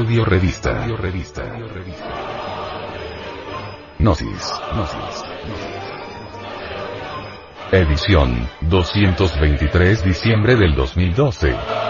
Audio revista. Audio revista. Gnosis. Gnosis. Edición, 223 diciembre del 2012.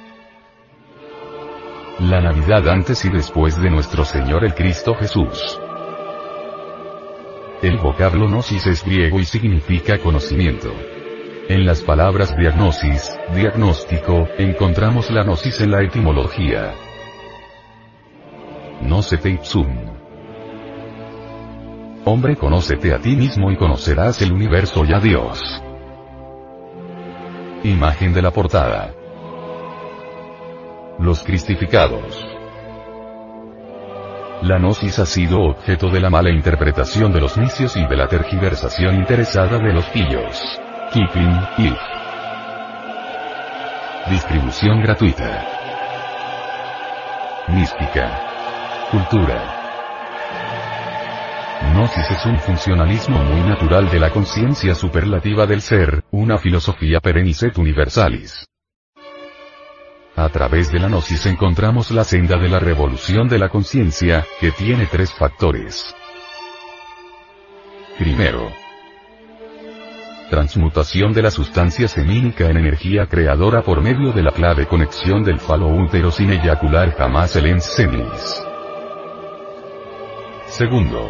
La Navidad antes y después de nuestro Señor el Cristo Jesús. El vocablo gnosis es griego y significa conocimiento. En las palabras diagnosis, diagnóstico, encontramos la gnosis en la etimología. Gnócete ipsum. Hombre, conócete a ti mismo y conocerás el universo y a Dios. Imagen de la portada. Los cristificados. La gnosis ha sido objeto de la mala interpretación de los necios y de la tergiversación interesada de los pillos. Keeping, if. Distribución gratuita. Mística. Cultura. Gnosis es un funcionalismo muy natural de la conciencia superlativa del ser, una filosofía perenniset universalis. A través de la gnosis encontramos la senda de la revolución de la conciencia, que tiene tres factores. Primero, transmutación de la sustancia semínica en energía creadora por medio de la clave conexión del falo útero sin eyacular jamás el ensenis. Segundo,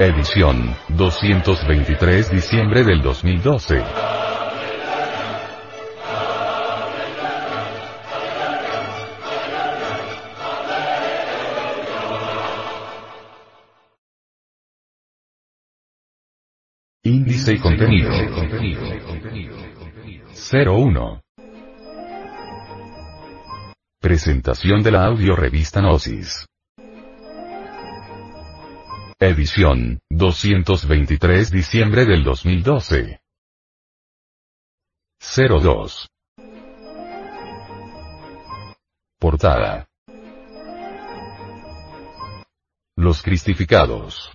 Edición, 223 diciembre del 2012. Índice y contenido. 01. Presentación de la audio revista Gnosis. Edición, 223 diciembre del 2012. 02. Portada. Los cristificados.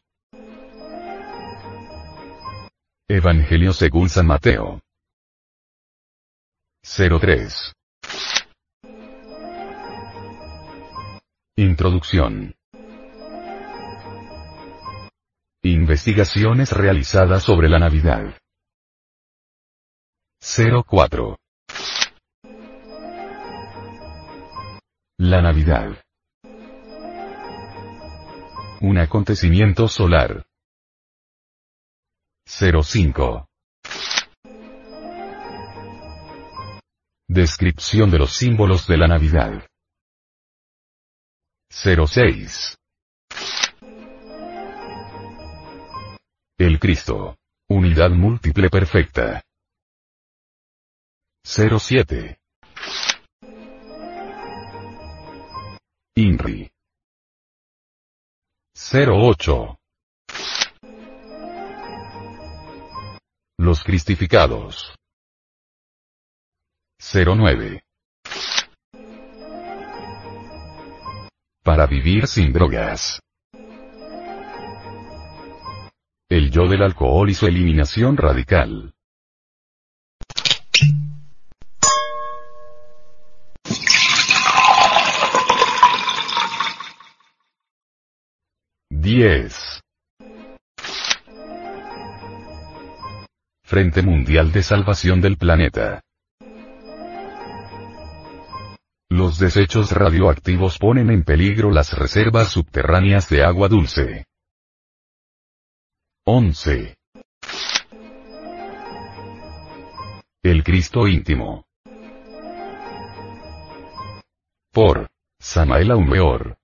Evangelio según San Mateo. 03. Introducción. investigaciones realizadas sobre la Navidad. 04. La Navidad. Un acontecimiento solar. 05. Descripción de los símbolos de la Navidad. 06. El Cristo. Unidad múltiple perfecta. 07. INRI. 08. Los cristificados. 09. Para vivir sin drogas. El yo del alcohol y su eliminación radical. Diez. Frente Mundial de Salvación del Planeta. Los desechos radioactivos ponen en peligro las reservas subterráneas de agua dulce. 11. El Cristo íntimo. Por Samael Aumeor.